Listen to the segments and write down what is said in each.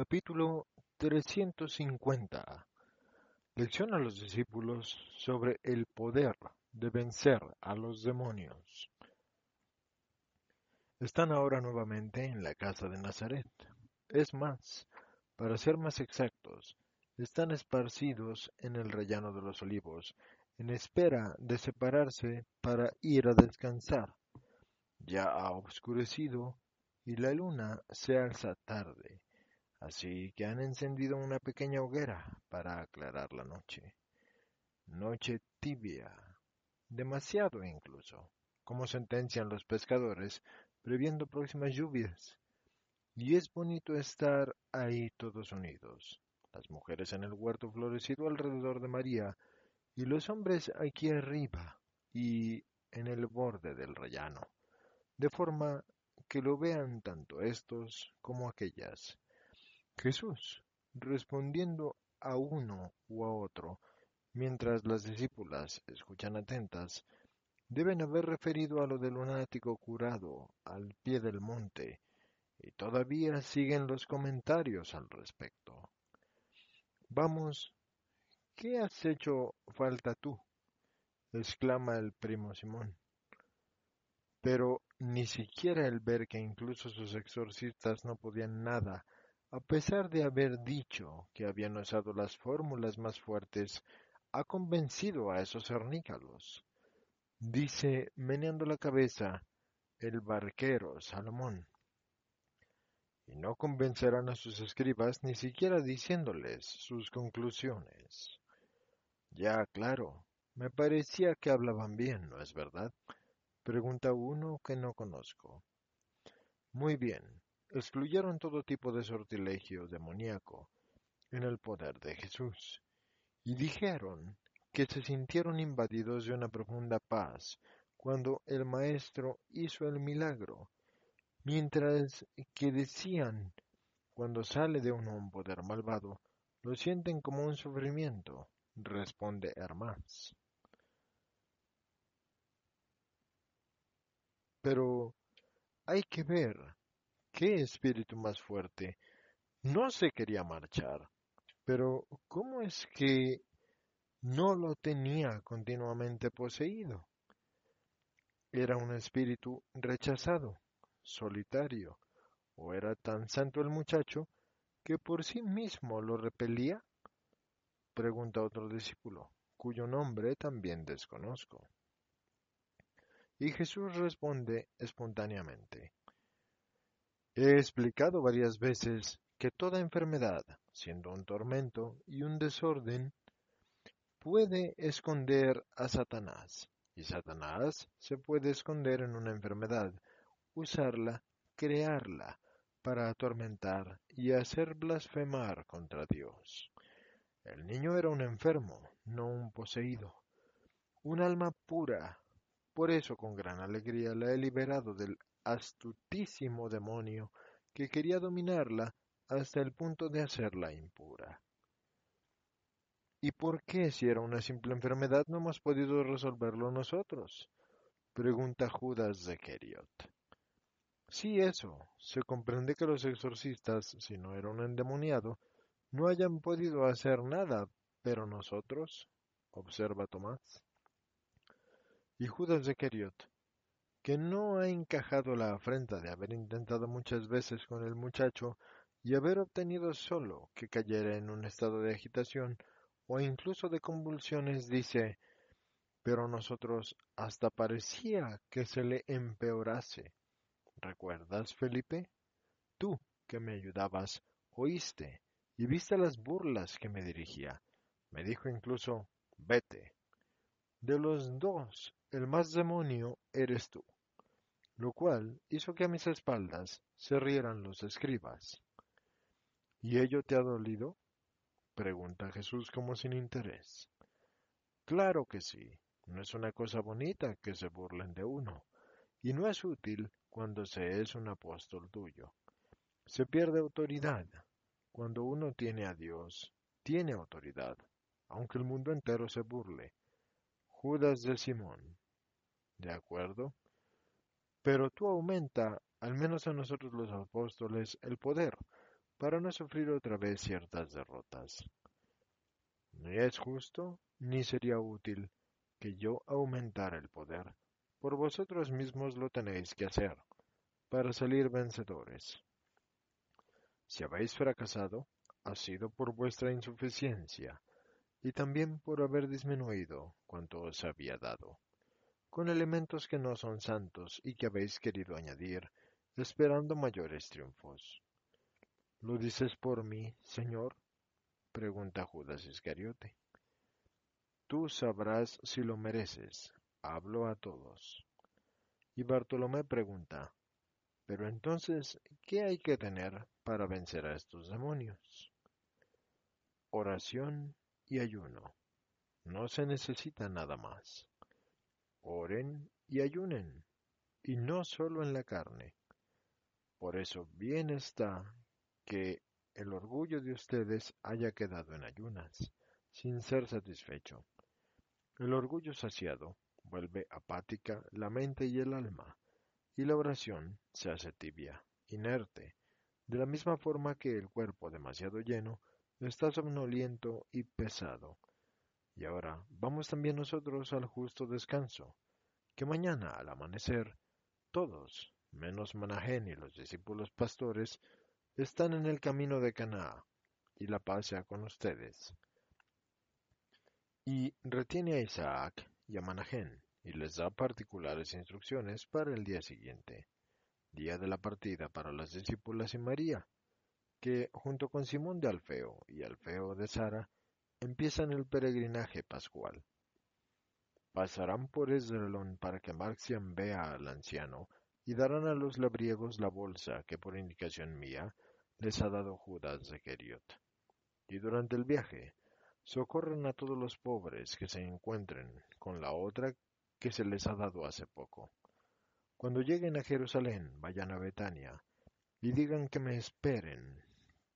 Capítulo 350 Lección a los discípulos sobre el poder de vencer a los demonios. Están ahora nuevamente en la casa de Nazaret. Es más, para ser más exactos, están esparcidos en el rellano de los olivos, en espera de separarse para ir a descansar. Ya ha oscurecido y la luna se alza tarde, así que han encendido una pequeña hoguera para aclarar la noche. Noche tibia, demasiado incluso, como sentencian los pescadores, previendo próximas lluvias. Y es bonito estar ahí todos unidos, las mujeres en el huerto florecido alrededor de María, y los hombres aquí arriba y en el borde del rellano, de forma que lo vean tanto estos como aquellas. Jesús, respondiendo a uno u a otro, mientras las discípulas escuchan atentas, deben haber referido a lo del lunático curado al pie del monte, y todavía siguen los comentarios al respecto. Vamos, ¿qué has hecho falta tú? exclama el primo Simón. Pero ni siquiera el ver que incluso sus exorcistas no podían nada, a pesar de haber dicho que habían usado las fórmulas más fuertes, ha convencido a esos cernícalos dice meneando la cabeza el barquero Salomón. Y no convencerán a sus escribas ni siquiera diciéndoles sus conclusiones. Ya, claro, me parecía que hablaban bien, ¿no es verdad? Pregunta uno que no conozco. Muy bien, excluyeron todo tipo de sortilegio demoníaco en el poder de Jesús, y dijeron que se sintieron invadidos de una profunda paz cuando el Maestro hizo el milagro, mientras que decían, cuando sale de uno un poder malvado, lo sienten como un sufrimiento, responde Hermás. Pero hay que ver qué espíritu más fuerte. No se quería marchar, pero ¿cómo es que no lo tenía continuamente poseído. Era un espíritu rechazado, solitario, o era tan santo el muchacho que por sí mismo lo repelía? Pregunta otro discípulo, cuyo nombre también desconozco. Y Jesús responde espontáneamente, He explicado varias veces que toda enfermedad, siendo un tormento y un desorden, puede esconder a Satanás, y Satanás se puede esconder en una enfermedad, usarla, crearla, para atormentar y hacer blasfemar contra Dios. El niño era un enfermo, no un poseído, un alma pura. Por eso con gran alegría la he liberado del astutísimo demonio que quería dominarla hasta el punto de hacerla impura. ¿Y por qué, si era una simple enfermedad, no hemos podido resolverlo nosotros? Pregunta Judas de Keriot. Sí, eso. Se comprende que los exorcistas, si no era un endemoniado, no hayan podido hacer nada, pero nosotros, observa Tomás. Y Judas de Keriot, que no ha encajado la afrenta de haber intentado muchas veces con el muchacho y haber obtenido solo que cayera en un estado de agitación o incluso de convulsiones, dice, pero nosotros hasta parecía que se le empeorase. ¿Recuerdas, Felipe? Tú, que me ayudabas, oíste y viste las burlas que me dirigía. Me dijo incluso, vete. De los dos, el más demonio eres tú, lo cual hizo que a mis espaldas se rieran los escribas. ¿Y ello te ha dolido? pregunta Jesús como sin interés. Claro que sí, no es una cosa bonita que se burlen de uno, y no es útil cuando se es un apóstol tuyo. Se pierde autoridad. Cuando uno tiene a Dios, tiene autoridad, aunque el mundo entero se burle. Judas de Simón. ¿De acuerdo? Pero tú aumenta, al menos a nosotros los apóstoles, el poder, para no sufrir otra vez ciertas derrotas. Ni es justo, ni sería útil que yo aumentara el poder. Por vosotros mismos lo tenéis que hacer, para salir vencedores. Si habéis fracasado, ha sido por vuestra insuficiencia, y también por haber disminuido cuanto os había dado, con elementos que no son santos y que habéis querido añadir, esperando mayores triunfos. ¿Lo dices por mí, Señor? pregunta Judas Iscariote. Tú sabrás si lo mereces. Hablo a todos. Y Bartolomé pregunta, pero entonces, ¿qué hay que tener para vencer a estos demonios? Oración y ayuno. No se necesita nada más. Oren y ayunen, y no solo en la carne. Por eso bien está que el orgullo de ustedes haya quedado en ayunas, sin ser satisfecho. El orgullo saciado vuelve apática la mente y el alma, y la oración se hace tibia, inerte, de la misma forma que el cuerpo demasiado lleno está somnoliento y pesado. Y ahora vamos también nosotros al justo descanso, que mañana al amanecer todos, menos Manajén y los discípulos pastores, están en el camino de Canaá, y la paz sea con ustedes. Y retiene a Isaac y a Manajén, y les da particulares instrucciones para el día siguiente, día de la partida para las discípulas y María, que junto con Simón de Alfeo y Alfeo de Sara empiezan el peregrinaje pascual. Pasarán por Esdrelón para que Marxian vea al anciano y darán a los labriegos la bolsa que por indicación mía les ha dado Judas de. Y durante el viaje socorren a todos los pobres que se encuentren con la otra que se les ha dado hace poco. Cuando lleguen a Jerusalén, vayan a Betania y digan que me esperen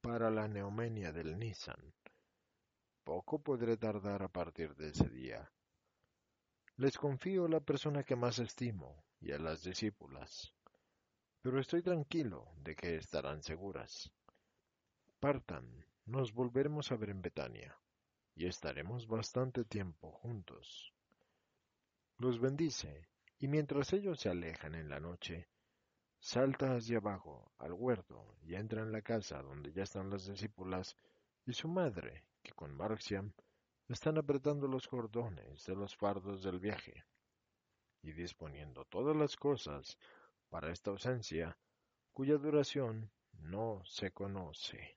para la neomenia del Nisan. Poco podré tardar a partir de ese día. Les confío la persona que más estimo y a las discípulas, pero estoy tranquilo de que estarán seguras. Partan, nos volveremos a ver en Betania, y estaremos bastante tiempo juntos. Los bendice, y mientras ellos se alejan en la noche, salta hacia abajo al huerto y entra en la casa donde ya están las discípulas y su madre, que con Marxiam están apretando los cordones de los fardos del viaje y disponiendo todas las cosas para esta ausencia, cuya duración no se conoce.